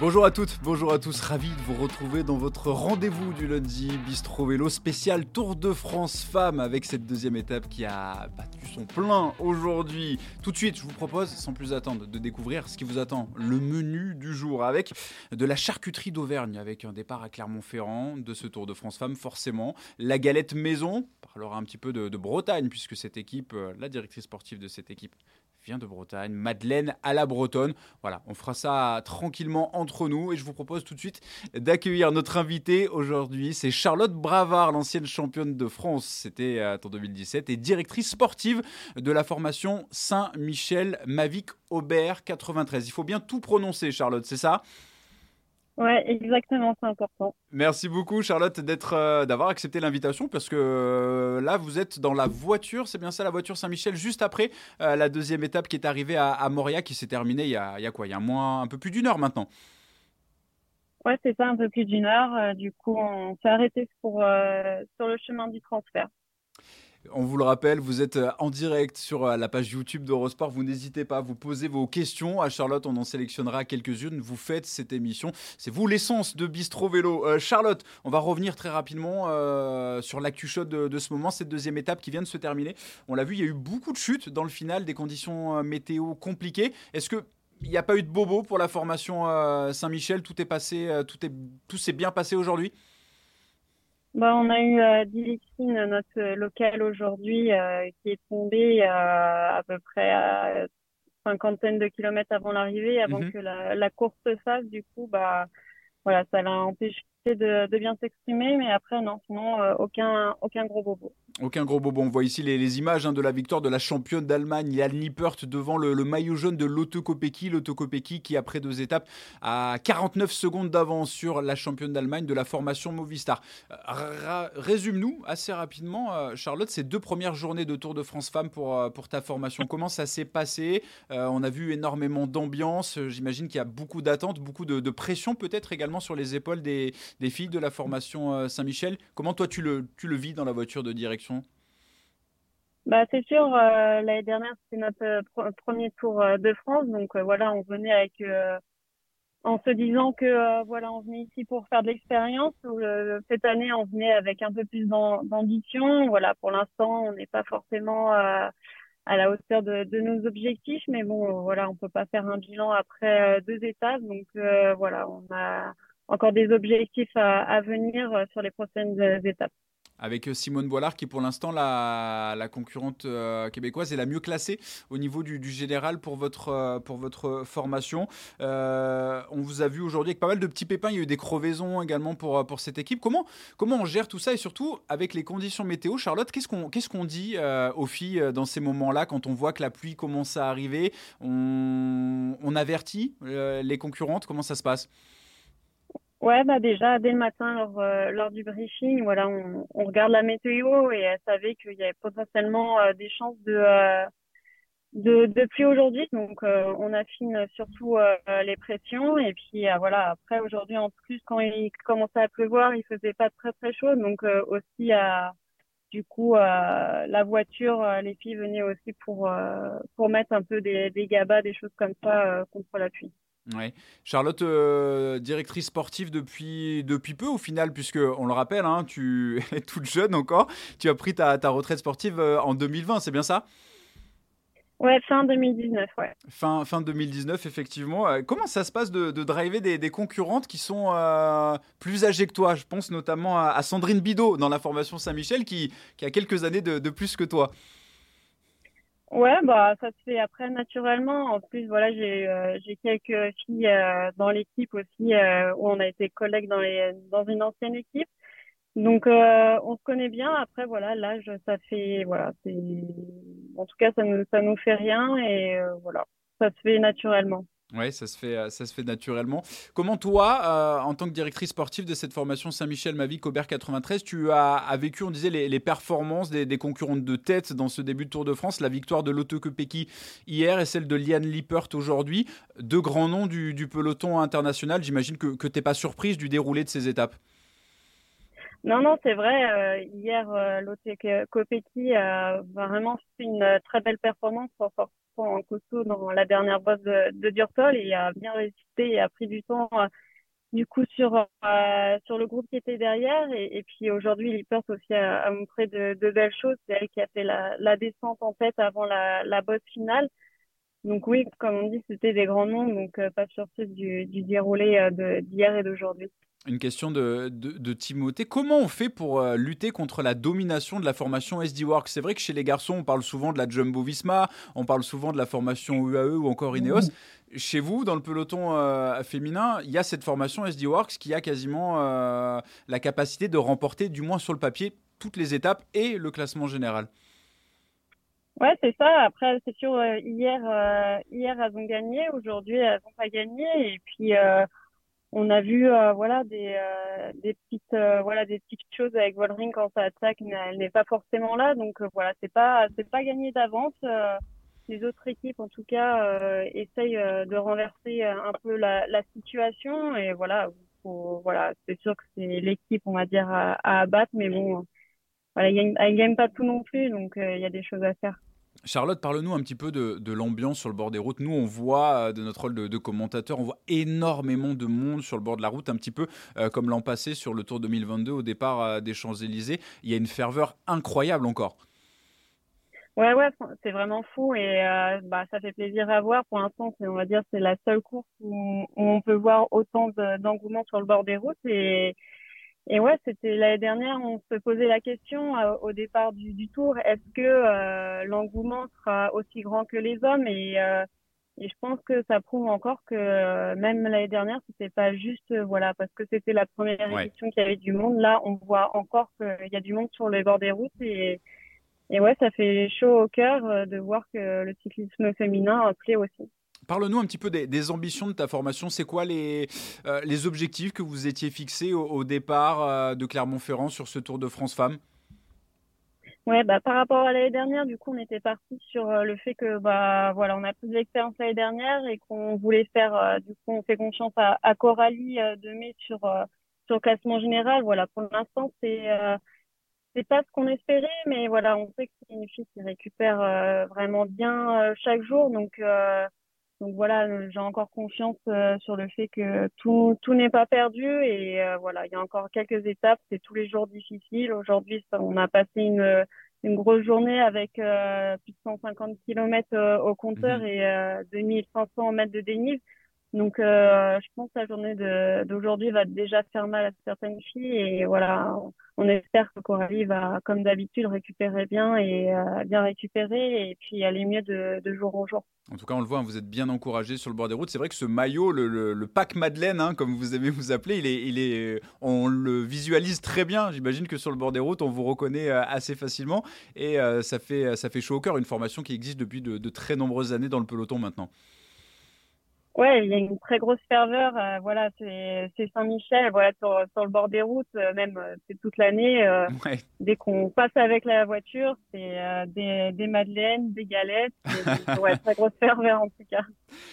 Bonjour à toutes, bonjour à tous, ravi de vous retrouver dans votre rendez-vous du lundi Bistro Vélo spécial Tour de France Femmes avec cette deuxième étape qui a battu son plein aujourd'hui. Tout de suite, je vous propose, sans plus attendre, de découvrir ce qui vous attend, le menu du jour avec de la charcuterie d'Auvergne avec un départ à Clermont-Ferrand de ce Tour de France Femmes forcément, la galette maison, on parlera un petit peu de, de Bretagne puisque cette équipe, euh, la directrice sportive de cette équipe vient de Bretagne, Madeleine à la Bretonne. Voilà, on fera ça tranquillement entre nous et je vous propose tout de suite d'accueillir notre invité aujourd'hui. C'est Charlotte Bravard, l'ancienne championne de France, c'était euh, en 2017, et directrice sportive de la formation Saint-Michel Mavic Aubert 93. Il faut bien tout prononcer, Charlotte, c'est ça? Ouais, exactement, c'est important. Merci beaucoup Charlotte d'être, euh, d'avoir accepté l'invitation parce que euh, là vous êtes dans la voiture, c'est bien ça la voiture Saint-Michel juste après euh, la deuxième étape qui est arrivée à, à Moria qui s'est terminée il y a, il y a quoi? Il y a un, mois, un peu plus d'une heure maintenant. Ouais, c'est ça, un peu plus d'une heure. Du coup, on s'est arrêté pour, sur le chemin du transfert. On vous le rappelle, vous êtes euh, en direct sur euh, la page YouTube d'Eurosport. Vous n'hésitez pas, vous posez vos questions à Charlotte. On en sélectionnera quelques-unes. Vous faites cette émission. C'est vous l'essence de Bistro Vélo. Euh, Charlotte, on va revenir très rapidement sur l'actu chaude de, ce moment, cette deuxième étape qui vient de se terminer. On l'a vu, il y a eu beaucoup de chutes dans le final, des conditions météo compliquées. Est-ce que il n'y a pas eu de bobo pour la formation Saint-Michel? Tout est passé, tout est, tout s'est bien passé aujourd'hui? Bah, on a eu euh, Dilixine, notre local aujourd'hui, euh, qui est tombé euh, à peu près à cinquantaine de kilomètres avant l'arrivée, avant Mhm. que la, la course se fasse. Du coup, bah, voilà, ça l'a empêché de, bien s'exprimer, mais après, non, sinon, euh, aucun, aucun gros bobo. Aucun gros bobo. On voit ici les, images hein, de la victoire de la championne d'Allemagne, Jan Lippert, devant le, le maillot jaune de Lotto Kopecky. Lotto Kopecky qui, après deux étapes, a 49 secondes d'avance sur la championne d'Allemagne de la formation Movistar. Euh, Résume-nous assez rapidement, euh, Charlotte, ces deux premières journées de Tour de France Femmes pour, pour ta formation. Comment ça s'est passé? On a vu énormément d'ambiance. J'imagine qu'il y a beaucoup d'attentes, beaucoup de pression peut-être également sur les épaules des, des filles de la formation euh, Saint-Michel. Comment toi tu le, vis dans la voiture de direction? Bah, c'est sûr, euh, l'année dernière, c'était notre euh, premier tour de France. Donc, voilà, on venait avec, en se disant que, voilà, on venait ici pour faire de l'expérience. Cette année, on venait avec un peu plus d'am- d'ambition. Voilà, pour l'instant, on n'est pas forcément, à la hauteur de, de nos objectifs. Mais bon, voilà, on peut pas faire un bilan après deux étapes. Donc, voilà, on a encore des objectifs à, venir euh, sur les prochaines euh, étapes. avec euh, Simone Boilard qui pour l'instant la, concurrente québécoise est la mieux classée au niveau du, général pour votre, pour votre formation. On vous a vu aujourd'hui avec pas mal de petits pépins, il y a eu des crevaisons également pour, pour cette équipe. Comment, comment on gère tout ça et surtout avec les conditions météo, Charlotte, qu'est-ce qu'on qu'est-ce qu'on dit aux filles dans ces moments-là quand on voit que la pluie commence à arriver On, avertit les concurrentes? Comment ça se passe? Ouais, bah déjà, dès le matin, lors, euh, lors du briefing, voilà, on, on regarde la météo et elle savait qu'il y avait potentiellement euh, des chances de, euh, de, de pluie aujourd'hui. Donc, euh, on affine surtout euh, les pressions. Et puis, euh, voilà, après, aujourd'hui, en plus, quand il commençait à pleuvoir, il faisait pas très, très chaud. Donc, aussi, à, du coup, la voiture, les filles venaient aussi pour, pour mettre un peu des, des gabas, des choses comme ça contre la pluie. Ouais. Charlotte, euh, directrice sportive depuis, depuis peu au final, puisque on le rappelle, hein, tu es toute jeune encore, tu as pris ta, ta retraite sportive euh, en 2020, c'est bien ça? Ouais, fin 2019, ouais. fin, fin 2019, effectivement. Euh, comment ça se passe de, de driver des, des concurrentes qui sont euh, plus âgées que toi? Je pense notamment à, à Sandrine Bidot dans la formation Saint-Michel qui, qui a quelques années de, de plus que toi. Ouais, bah ça se fait après naturellement. En plus, voilà, j'ai euh, j'ai quelques filles euh, dans l'équipe aussi euh, où on a été collègues dans les dans une ancienne équipe. Donc euh, on se connaît bien. Après voilà, l'âge ça fait voilà, c'est en tout cas ça nous ça nous fait rien et voilà, ça se fait naturellement. Oui, ça se fait, euh, ça se fait naturellement. Comment toi, euh, en tant que directrice sportive de cette formation Saint-Michel Mavic Aubert 93, tu as, vécu, on disait, les, performances des, concurrentes de tête dans ce début de Tour de France, la victoire de Lotto Kopecky hier et celle de Liane Lippert aujourd'hui, deux grands noms du, peloton international. J'imagine que, que tu n'es pas surprise du déroulé de ces étapes. Non, non, c'est vrai. Euh, hier, euh, Lotte Kopecky a vraiment fait une très belle performance, en costaud dans la dernière bosse de, de Durtol et a bien résisté et a pris du temps du coup sur euh, sur le groupe qui était derrière. Et, et puis aujourd'hui Lippert aussi a, a montré de, de, belles choses. C'est elle qui a fait la, la descente en tête avant la, la bosse finale. Donc oui comme on dit c'était des grands noms. Donc euh, pas surprise du, du déroulé euh, d'hier et d'aujourd'hui une question de, de, de, Timothée. Comment on fait pour euh, lutter contre la domination de la formation SD Works? C'est vrai que chez les garçons, on parle souvent de la Jumbo Visma, on parle souvent de la formation UAE ou encore Ineos. Mmh. Chez vous, dans le peloton euh, féminin, il y a cette formation SD Works qui a quasiment euh, la capacité de remporter, du moins sur le papier, toutes les étapes et le classement général. Ouais, c'est ça. Après, c'est sûr, hier, hier, elles ont gagné. Aujourd'hui, elles n'ont pas gagné. Et puis, on a vu euh, voilà des, euh, des petites euh, voilà des petites choses avec Wolverine quand ça attaque elle n'est pas forcément là. Donc voilà c'est pas c'est pas gagné d'avance. Les autres équipes en tout cas essayent de renverser un peu la, la situation. Et voilà faut, voilà c'est sûr que c'est l'équipe on va dire à, à, abattre. Mais bon voilà elle gagne, gagne pas tout non plus. Donc il y a des choses à faire Charlotte, parle-nous un petit peu de, l'ambiance sur le bord des routes. Nous, on voit, euh, de notre rôle de, commentateur, on voit énormément de monde sur le bord de la route, un petit peu euh, comme l'an passé sur le Tour 2022 au départ euh, des Champs-Élysées. Il y a une ferveur incroyable encore. Ouais, ouais, c'est vraiment fou et bah, ça fait plaisir à voir. Pour l'instant, on va dire c'est la seule course où, où, on peut voir autant d'engouement sur le bord des routes et et ouais, c'était l'année dernière, on se posait la question euh, au départ du, du tour, est-ce que euh, l'engouement sera aussi grand que les hommes? Et, euh, et je pense que ça prouve encore que euh, même l'année dernière, c'était pas juste euh, voilà parce que c'était la première ouais. édition qu'il y avait du monde. Là, on voit encore qu'il y a du monde sur les bords des routes et et ouais, ça fait chaud au cœur de voir que le cyclisme féminin plaît aussi. Parle-nous un petit peu des, ambitions de ta formation. C'est quoi les, euh, objectifs que vous étiez fixés au, départ euh, de Clermont-Ferrand sur ce Tour de France Femmes? Ouais, bah, par rapport à l'année dernière, du coup, on était parti sur euh, le fait que, bah, voilà, on a plus d'expérience l'année dernière et qu'on voulait faire, du coup, on fait confiance à, Coralie de mai sur, sur le classement général. Voilà, pour l'instant, c'est, c'est pas ce qu'on espérait, mais voilà, on sait que c'est une fille qui récupère vraiment bien chaque jour, donc, donc voilà, j'ai encore confiance euh, sur le fait que tout, tout n'est pas perdu et euh, voilà, il y a encore quelques étapes, c'est tous les jours difficiles. Aujourd'hui, on a passé une, une grosse journée avec euh, plus de 150 km au compteur mmh. et 2500 mètres de dénive. Donc, je pense que la journée d'aujourd'hui va déjà faire mal à certaines filles et voilà, on espère que Coralie va, comme d'habitude, récupérer bien et euh, bien récupérer et puis aller mieux de, jour en jour. En tout cas, on le voit, vous êtes bien encouragé sur le bord des routes. C'est vrai que ce maillot, le, le, pack Madeleine, hein, comme vous aimez vous appeler, il est, est, on le visualise très bien. J'imagine que sur le bord des routes, on vous reconnaît euh, assez facilement et euh, ça, fait, ça fait chaud au cœur. Une formation qui existe depuis de, de très nombreuses années dans le peloton maintenant. Ouais, il y a une très grosse ferveur. Euh, voilà, c'est Saint-Michel, voilà, sur, sur, le bord des routes, euh, même euh, c'est toute l'année. Euh, ouais. Dès qu'on passe avec la voiture, c'est des, des, madeleines, des galettes. ouais, très grosse ferveur en tout cas.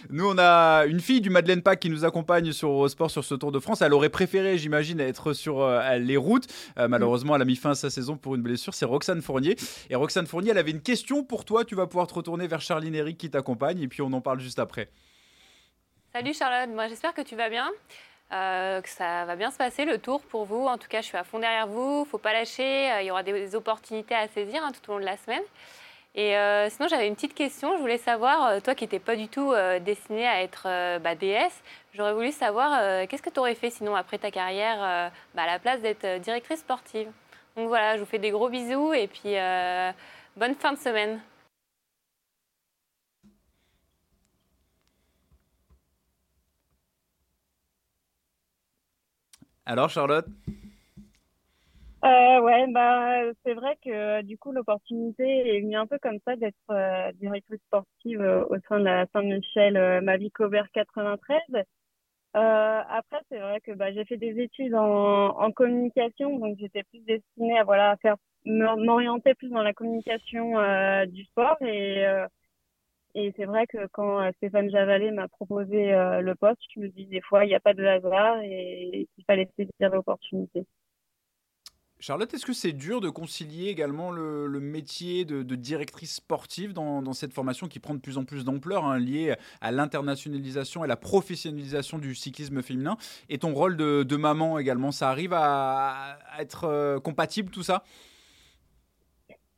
Nous, on a une fille du Madeleine Pack qui nous accompagne sur Eurosport sur ce Tour de France. Elle aurait préféré, j'imagine, être sur les routes. malheureusement, elle a mis fin à sa saison pour une blessure. C'est Roxane Fournier. Et Roxane Fournier, elle avait une question pour toi. Tu vas pouvoir te retourner vers Charline Eric qui t'accompagne et puis on en parle juste après. Salut Charlotte, moi j'espère que tu vas bien, euh, que ça va bien se passer le tour pour vous. En tout cas, je suis à fond derrière vous, faut pas lâcher, euh, il y aura des opportunités à saisir hein, tout au long de la semaine. Et euh, sinon, j'avais une petite question, je voulais savoir, toi qui n'étais pas du tout destinée à être bah, DS, j'aurais voulu savoir qu'est-ce que tu aurais fait sinon après ta carrière bah, à la place d'être directrice sportive? Donc voilà, je vous fais des gros bisous et puis bonne fin de semaine. Alors, Charlotte? Euh, ouais, bah c'est vrai que du coup l'opportunité est venue un peu comme ça d'être euh, directrice sportive euh, au sein de la Saint-Michel euh, Mavic Aubert 93. après c'est vrai que bah, j'ai fait des études en, en communication, donc j'étais plus destinée à voilà à faire m'orienter plus dans la communication du sport et et c'est vrai que quand euh, Stéphane Javalet m'a proposé euh, le poste, je me dis des fois, il n'y a pas de hasard et il fallait saisir l'opportunité. Charlotte, est-ce que c'est dur de concilier également le, métier de, directrice sportive dans, cette formation qui prend de plus en plus d'ampleur, hein, liée à l'internationalisation et la professionnalisation du cyclisme féminin, et ton rôle de, maman également Ça arrive à, être euh, compatible tout ça?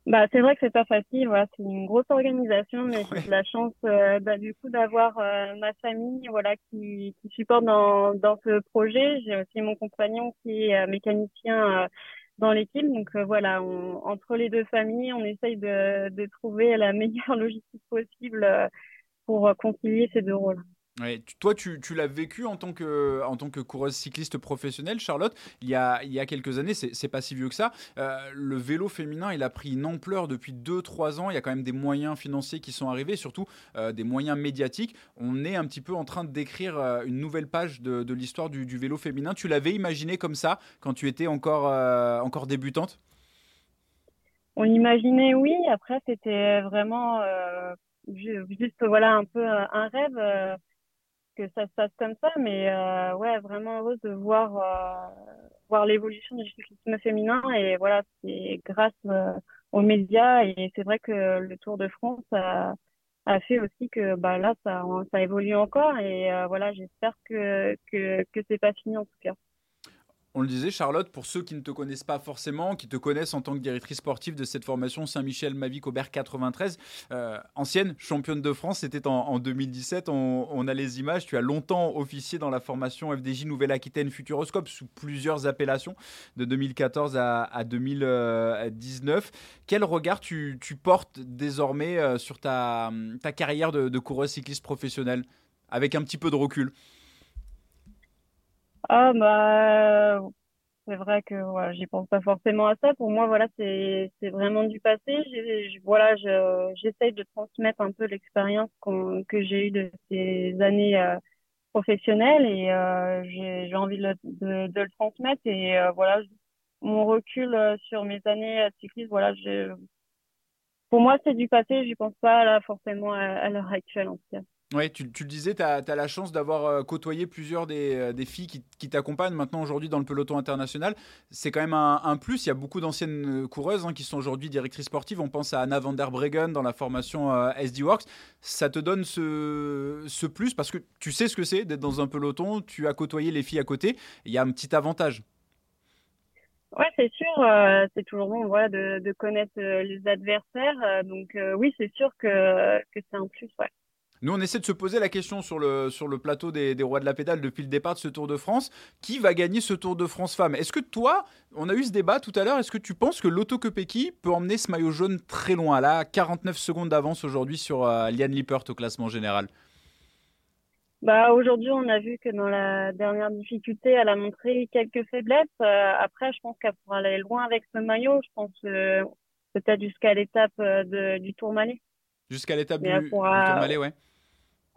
Bah, c'est vrai que c'est pas facile, voilà, c'est une grosse organisation, mais j'ai la chance euh, bah, du coup d'avoir euh, ma famille voilà, qui, qui supporte dans, dans ce projet. J'ai aussi mon compagnon qui est mécanicien dans l'équipe. Donc euh, voilà, entre les deux familles, on essaye de, de trouver la meilleure logistique possible euh, pour euh, concilier ces deux rôles toi, tu, l'as vécu en tant, que, coureuse cycliste professionnelle, Charlotte, il y a, quelques années, c'est pas si vieux que ça. Euh, le vélo féminin, il a pris une ampleur depuis 2-3 ans. Il y a quand même des moyens financiers qui sont arrivés, surtout euh, des moyens médiatiques. On est un petit peu en train d'écrire euh, une nouvelle page de, de l'histoire du, du, vélo féminin. Tu l'avais imaginé comme ça quand tu étais encore, encore débutante? On imaginait, oui. Après, c'était vraiment juste voilà, un peu un rêve que ça se passe comme ça, mais euh, ouais, vraiment heureuse de voir euh, voir l'évolution du cyclisme féminin et voilà, c'est grâce euh, aux médias et c'est vrai que le Tour de France a, a fait aussi que bah là ça ça évolue encore et voilà, j'espère que que que c'est pas fini en tout cas. On le disait, Charlotte, pour ceux qui ne te connaissent pas forcément, qui te connaissent en tant que directrice sportive de cette formation Saint-Michel Mavic Aubert 93, euh, ancienne championne de France, c'était en, 2017. On, a les images. Tu as longtemps officié dans la formation FDJ Nouvelle-Aquitaine Futuroscope sous plusieurs appellations, de 2014 à, 2019. Quel regard tu, portes désormais euh, sur ta, carrière de, de coureuse cycliste professionnelle, avec un petit peu de recul? Ah bah c'est vrai que voilà, j'y pense pas forcément à ça. Pour moi, voilà, c'est c'est vraiment du passé. voilà, je j'essaye de transmettre un peu l'expérience que j'ai eue de ces années euh, professionnelles et euh, j'ai j'ai envie de, de, de, le transmettre et euh, voilà, mon recul sur mes années cyclistes, voilà, je pour moi, c'est du passé. J'y pense pas là forcément à, à l'heure actuelle en tout cas. Oui, tu, le disais, tu as, la chance d'avoir euh, côtoyé plusieurs des, euh, filles qui, t'accompagnent maintenant aujourd'hui dans le peloton international. C'est quand même un, plus. Il y a beaucoup d'anciennes euh, coureuses hein, qui sont aujourd'hui directrices sportives. On pense à Anna van der Breggen dans la formation SD Works. Ça te donne ce, plus parce que tu sais ce que c'est d'être dans un peloton, tu as côtoyé les filles à côté. Il y a un petit avantage. Ouais, c'est sûr, c'est toujours bon voilà, de, de connaître les adversaires. donc oui, c'est sûr que, que c'est un plus. Ouais. Nous, on essaie de se poser la question sur le, sur le plateau des, des, Rois de la Pédale depuis le départ de ce Tour de France. Qui va gagner ce Tour de France femme? Est-ce que toi, on a eu ce débat tout à l'heure, est-ce que tu penses que Lotto Kopecky peut emmener ce maillot jaune très loin? Là, 49 secondes d'avance aujourd'hui sur euh, Liane Lippert au classement général. Bah, aujourd'hui, on a vu que dans la dernière difficulté, elle a montré quelques faiblesses. Euh, après, je pense qu'elle pourra aller loin avec ce maillot. Je pense euh, peut-être jusqu'à l'étape du Tourmalet. Jusqu'à l'étape du, du Tourmalet, ouais.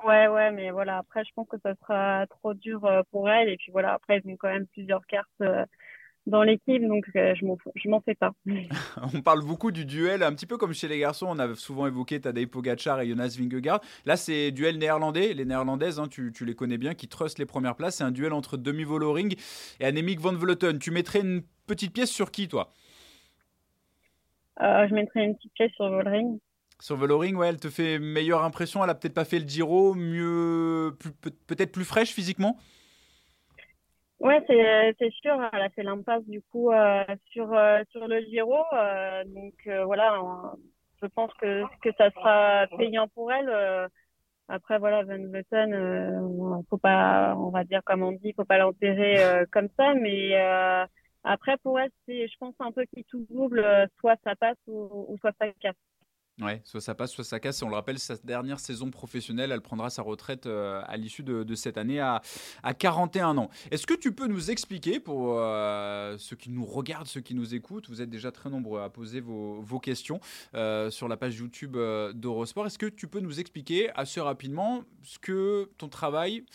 Ouais, ouais, mais voilà, après, je pense que ça sera trop dur euh, pour elle. Et puis voilà, après, ils ont quand même plusieurs cartes euh, dans l'équipe, donc euh, je m'en fais pas. on parle beaucoup du duel, un petit peu comme chez les garçons, on a souvent évoqué Tadej Pogacar et Jonas Vingegaard. Là, c'est duel néerlandais, les néerlandaises, hein, tu, tu, les connais bien, qui trustent les premières places. C'est un duel entre Demi Voloring et Annemiek van Vleuten. Tu mettrais une petite pièce sur qui, toi? Je mettrais une petite pièce sur Voloring. Sur Voloring, ouais, elle te fait meilleure impression. Elle a peut-être pas fait le Giro, mieux, peut-être plus fraîche physiquement? Ouais, c'est sûr. Elle a fait l'impasse du coup euh, sur euh, sur le Giro, euh, donc voilà. je pense que que ça sera payant pour elle. après voilà, Van Vleuten, faut pas, on va dire comme on dit, faut pas l'enterrer comme ça, mais après pour elle, c'est, je pense un peu qui tout double, soit ça passe ou soit ça casse. Ouais, soit ça passe, soit ça casse. On le rappelle, sa dernière saison professionnelle, elle prendra sa retraite euh, à l'issue de, cette année à, à 41 ans. Est-ce que tu peux nous expliquer, pour euh, ceux qui nous regardent, ceux qui nous écoutent, vous êtes déjà très nombreux à poser vos, questions euh, sur la page YouTube d'Eurosport, est-ce que tu peux nous expliquer assez rapidement ce que ton travail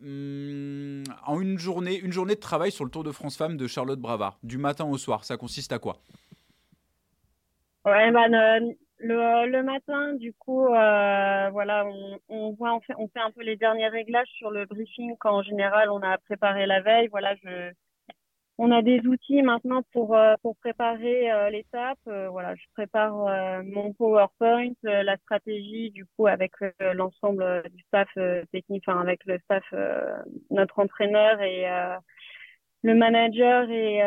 hmm, en une journée, une journée de travail sur le Tour de France Femmes de Charlotte Bravard, du matin au soir, ça consiste à quoi? Ouais, ben, le, le matin, du coup, euh, voilà, on, on voit, on fait, on fait un peu les derniers réglages sur le briefing qu'en général on a préparé la veille. Voilà, je, on a des outils maintenant pour euh, pour préparer euh, l'étape. Euh, voilà, je prépare mon PowerPoint, la stratégie du coup avec l'ensemble du staff technique, enfin avec le staff, notre entraîneur et le manager et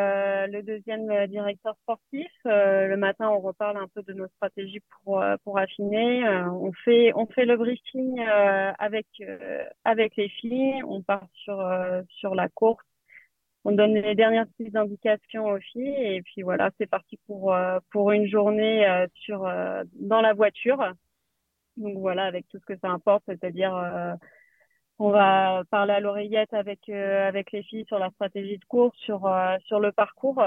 le deuxième directeur sportif. le matin, on reparle un peu de nos stratégies pour pour affiner. on fait on fait le briefing avec avec les filles. On part sur sur la course on donne les dernières petites indications aux filles et puis voilà, c'est parti pour euh, pour une journée euh, sur euh, dans la voiture. Donc voilà, avec tout ce que ça importe, c'est-à-dire on va parler à l'oreillette avec avec les filles sur la stratégie de course, sur sur le parcours.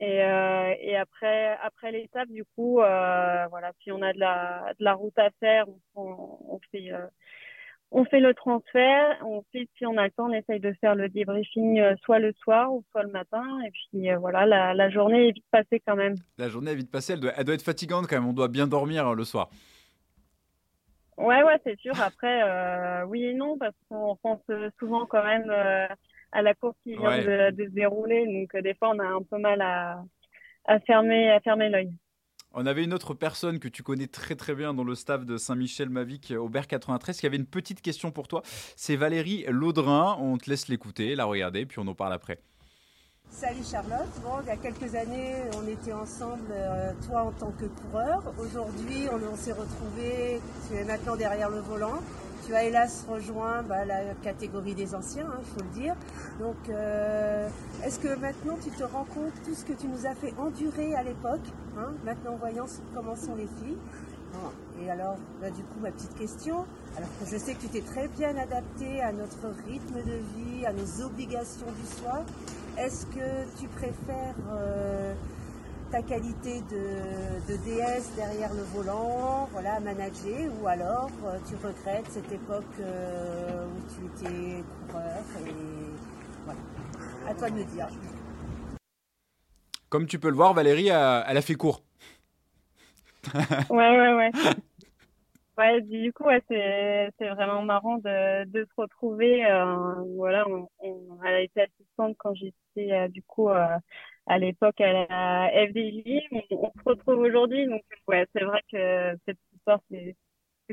Et, et après après l'étape, du coup, voilà, si on a de la de la route à faire, on, fait on fait le transfert, on si on a le temps, on essaye de faire le débriefing euh, soit le soir ou soit le matin. Et puis euh, voilà, la, journée est vite passée quand même. La journée est vite passée, elle doit, être fatigante quand même, on doit bien dormir euh, le soir. Ouais, ouais, c'est sûr. Après, oui et non, parce qu'on pense souvent quand même à la course qui vient de, de, se dérouler. Donc des fois, on a un peu mal à, à fermer, à fermer l'œil. On avait une autre personne que tu connais très très bien dans le staff de Saint-Michel-Mavic, Aubert 93, qui avait une petite question pour toi. C'est Valérie Laudrin. On te laisse l'écouter, la regarder, puis on en parle après. Salut Charlotte. Bon, il y a quelques années, on était ensemble, euh, toi en tant que coureur. Aujourd'hui, on, s'est retrouvés, tu es maintenant derrière le volant. Tu as hélas rejoint bah, la catégorie des anciens, il hein, faut le dire. Donc, euh, est-ce que maintenant tu te rends compte tout ce que tu nous as fait endurer à l'époque hein, Maintenant, voyons comment sont les filles? Et alors, bah, du coup, ma petite question, alors que je sais que tu t'es très bien adapté à notre rythme de vie, à nos obligations du soir, est-ce que tu préfères euh, ta qualité de, DS derrière le volant, voilà, manager, ou alors euh, tu regrettes cette époque euh, où tu étais coureur et voilà. À toi de me dire. Comme tu peux le voir, Valérie, elle a fait court. ouais, ouais, ouais. Ouais, du coup, c'est, vraiment marrant de, de se retrouver. Euh, voilà, on, elle a été assistante quand j'étais euh, du coup euh, à l'époque à la FDJ. On, se retrouve aujourd'hui, donc ouais, c'est vrai que cette histoire c'est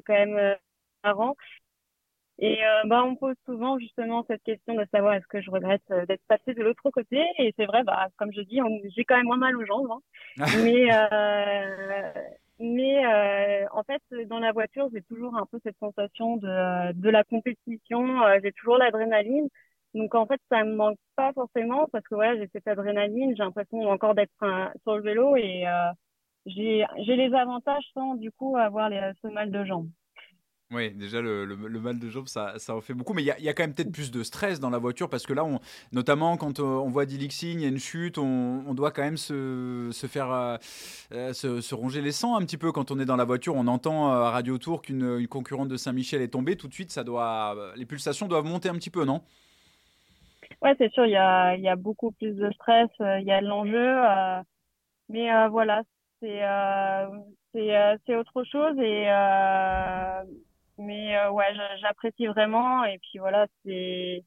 quand même marrant. Et bah, on pose souvent justement cette question de savoir est-ce que je regrette d'être passée de l'autre côté. Et c'est vrai, bah, comme je dis, j'ai quand même moins mal aux jambes. Hein. Mais mais euh, en fait, dans la voiture, j'ai toujours un peu cette sensation de, de la compétition. Euh, j'ai toujours l'adrénaline. Donc en fait, ça me manque pas forcément parce que ouais, j'ai cette adrénaline. J'ai l'impression encore d'être sur le vélo et euh, j'ai les avantages sans du coup avoir les, ce mal de jambes. Oui, déjà le, mal de jambes, ça, ça en fait beaucoup. Mais il y a, quand même peut-être plus de stress dans la voiture parce que là, notamment quand euh, on voit Dilixing, il y a une chute, on, doit quand même se, se faire euh, euh, se, ronger les sangs un petit peu quand on est dans la voiture. On entend à Radio Tour qu'une concurrente de Saint-Michel est tombée. Tout de suite, ça doit, les pulsations doivent monter un petit peu, non? Ouais, c'est sûr, il y a, beaucoup plus de stress, il y a l'enjeu. mais voilà, c'est c'est autre chose et mais euh, ouais, j'apprécie vraiment. Et puis voilà, c'est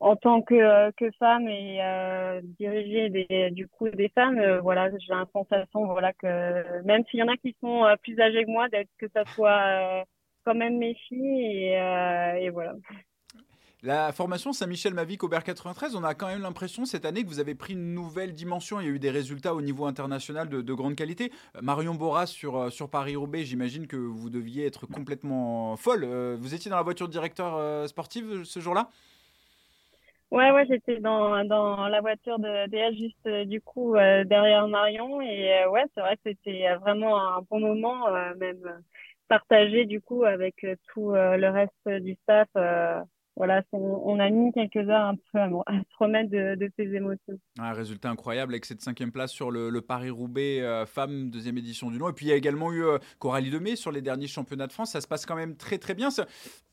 en tant que, que femme et euh, diriger des, du coup des femmes, euh, voilà, j'ai la sensation voilà que même s'il y en a qui sont euh, plus âgées que moi, d'être que ça soit quand même mes filles et, et voilà. La formation Saint-Michel Mavic Aubert 93, on a quand même l'impression cette année que vous avez pris une nouvelle dimension. Il y a eu des résultats au niveau international de, grande qualité. Euh, Marion Boras sur, euh, sur Paris-Roubaix, j'imagine que vous deviez être complètement folle. Euh, vous étiez dans la voiture de directeur sportive ce jour-là? Ouais, ouais, j'étais dans, dans la voiture de DS juste du coup derrière Marion et ouais, c'est vrai que c'était vraiment un bon moment, même partagé du coup avec tout le reste du staff voilà, on a mis quelques heures un peu à, se remettre de, ces émotions. Un résultat incroyable avec cette cinquième place sur le, Paris-Roubaix euh, femme, deuxième édition du nom. Et puis il y a également eu euh, Coralie Demey sur les derniers championnats de France. Ça se passe quand même très très bien.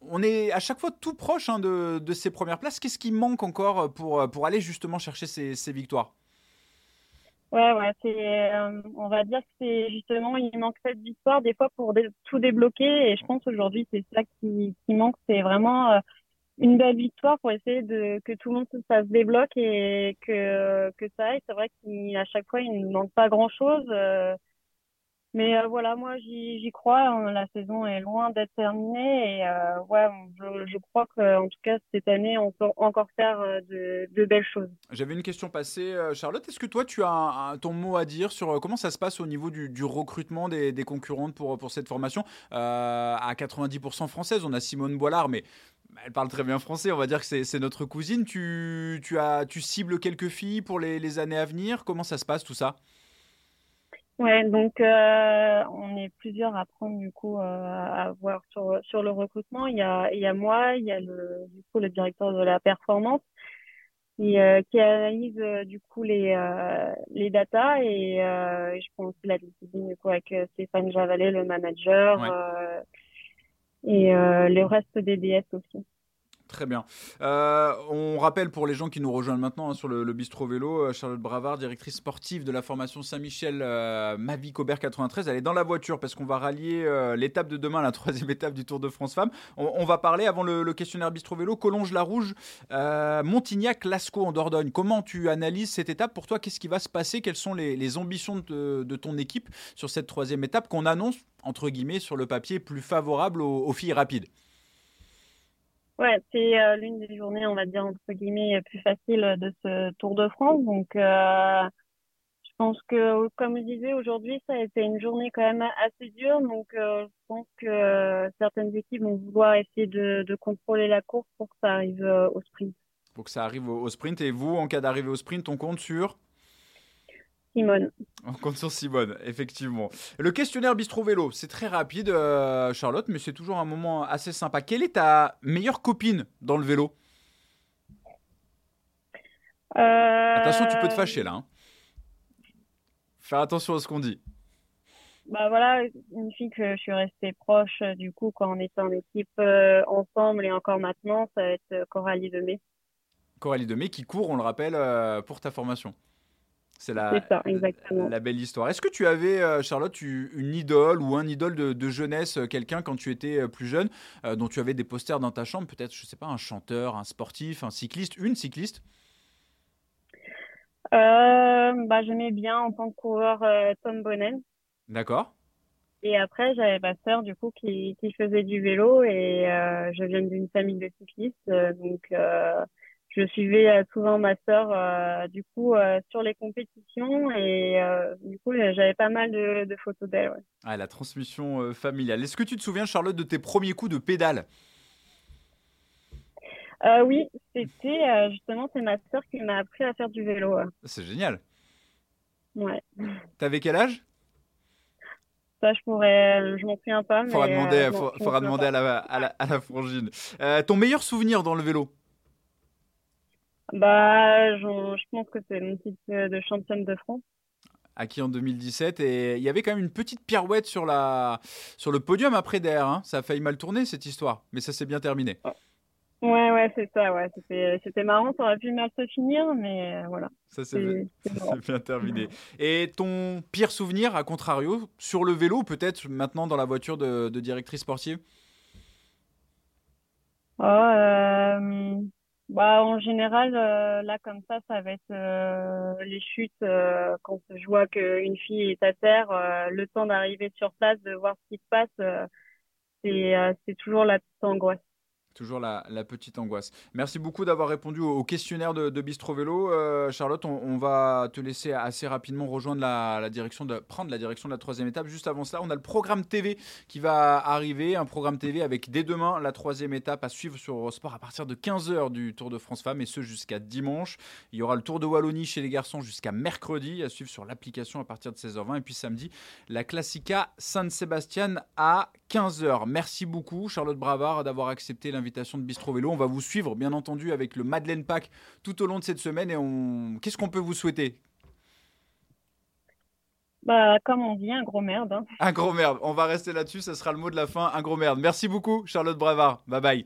on est à chaque fois tout proche hein, de, ces premières places. Qu'est-ce qui manque encore pour, pour aller justement chercher ces, victoires? Ouais, ouais, c'est, euh, on va dire que c'est justement, il manque cette victoire des fois pour tout débloquer. Et je pense aujourd'hui, c'est ça qui, qui manque. C'est vraiment une belle victoire pour essayer de que tout le monde ça se débloque et que que ça aille. C'est vrai qu'à chaque fois il ne manque pas grand chose. Mais euh, voilà, moi j'y crois. Hein. La saison est loin d'être terminée et euh, ouais, je, je crois qu'en tout cas cette année on peut encore faire euh, de, de belles choses. J'avais une question passée, Charlotte. Est-ce que toi tu as ton mot à dire sur comment ça se passe au niveau du, du recrutement des, des, concurrentes pour, pour cette formation À 90% française, on a Simone Boilard, mais elle parle très bien français, on va dire que c'est notre cousine. Tu, tu, as, tu cibles quelques filles pour les, les années à venir? Comment ça se passe tout ça? Ouais, donc euh, on est plusieurs à prendre du coup euh, à voir sur sur le recrutement. Il y a il y a moi, il y a le du coup le directeur de la performance qui euh, qui analyse du coup les les datas et je pense aussi la discipline du coup avec Stéphane Javalet, le manager et le reste des DS aussi. Très bien. Euh, on rappelle pour les gens qui nous rejoignent maintenant hein, sur le, Bistro Vélo, euh, Charlotte Bravard, directrice sportive de la formation Saint-Michel euh, Mavic Aubert 93. Elle est dans la voiture parce qu'on va rallier l'étape de demain, la troisième étape du Tour de France Femmes. On, va parler avant le, questionnaire Bistro Vélo, Collonges-la-Rouge, Montignac-Lascaux en Dordogne. Comment tu analyses cette étape Pour toi, qu'est-ce qui va se passer? Quelles sont les, ambitions de, ton équipe sur cette troisième étape qu'on annonce, entre guillemets, sur le papier, plus favorable aux filles rapides? Ouais, c'est euh, l'une des journées, on va dire, entre guillemets, plus faciles de ce Tour de France. Donc, euh, je pense que, comme je disais, aujourd'hui, ça a été une journée quand même assez dure. Donc, euh, je pense que certaines équipes vont vouloir essayer de, de, contrôler la course pour que ça arrive au sprint. Pour que ça arrive au, au sprint. Et vous, en cas d'arrivée au sprint, on compte sur Simone. On compte sur Simone, effectivement. Le questionnaire Bistro Vélo, c'est très rapide, euh, Charlotte, mais c'est toujours un moment assez sympa. Quelle est ta meilleure copine dans le vélo? Euh... Attention, tu peux te fâcher là. Hein. Faire attention à ce qu'on dit. Bah voilà, une fille que je suis restée proche, euh, du coup, quand on était en équipe euh, ensemble et encore maintenant, ça va être Coralie Demey. Coralie Demey qui court, on le rappelle, pour ta formation. C'est la, la, belle histoire. Est-ce que tu avais, euh, Charlotte, une idole ou un idole de, jeunesse, euh, quelqu'un quand tu étais euh, plus jeune, dont tu avais des posters dans ta chambre Peut-être, je sais pas, un chanteur, un sportif, un cycliste, une cycliste? Bah, J'aimais bien en tant que coureur Tom Bonnen. D'accord. Et après, j'avais ma sœur, du coup, qui, qui faisait du vélo et je viens d'une famille de cyclistes. donc, je suivais euh, souvent ma sœur euh, du coup euh, sur les compétitions et du coup j'avais pas mal de, photos d'elle. Ah, la transmission familiale. Est-ce que tu te souviens Charlotte de tes premiers coups de pédale? Oui, c'était justement c'est ma sœur qui m'a appris à faire du vélo. C'est génial. Ouais. T'avais quel âge? Ça, je pourrais, je m'en souviens pas. Faudra demander, faudra demander à la, à la, à la frangine. ton meilleur souvenir dans le vélo? Bah, je, pense que c'est mon titre de championne de France. Acquis en 2017 et il y avait quand même une petite pirouette sur, la, sur le podium après derrière. Hein. Ça a failli mal tourner cette histoire, mais ça s'est bien terminé. Ouais, ouais, c'est ça, ouais. C'était marrant, ça aurait pu mal se finir, mais euh, voilà. Ça s'est bien terminé. Et ton pire souvenir, à contrario, sur le vélo, peut-être maintenant dans la voiture de, directrice sportive? Oh, euh, bah, en général, euh, là, comme ça, ça va être euh, les chutes euh, quand je vois qu'une fille est à terre, le temps d'arriver sur place, de voir ce qui se passe, c'est toujours la petite angoisse. Toujours la, petite angoisse. Merci beaucoup d'avoir répondu au, questionnaire de, Bistro Vélo. Euh, Charlotte, on, va te laisser assez rapidement rejoindre la, direction prendre la direction de la troisième étape. Juste avant cela, on a le programme TV qui va arriver, un programme TV avec dès demain la troisième étape à suivre sur Eurosport à partir de 15h du Tour de France Femmes et ce jusqu'à dimanche. Il y aura le Tour de Wallonie chez les garçons jusqu'à mercredi à suivre sur l'application à partir de 16h20 et puis samedi la Classica San Sebastian à 15h. Merci beaucoup Charlotte Bravard d'avoir accepté l'invitation invitation de Bistro Vélo. On va vous suivre, bien entendu, avec le Madeleine Pack tout au long de cette semaine. Et on... qu'est-ce qu'on peut vous souhaiter? Bah, comme on dit, un gros merde. Hein. Un gros merde. On va rester là-dessus. Ça sera le mot de la fin. Un gros merde. Merci beaucoup, Charlotte Bravard. Bye bye.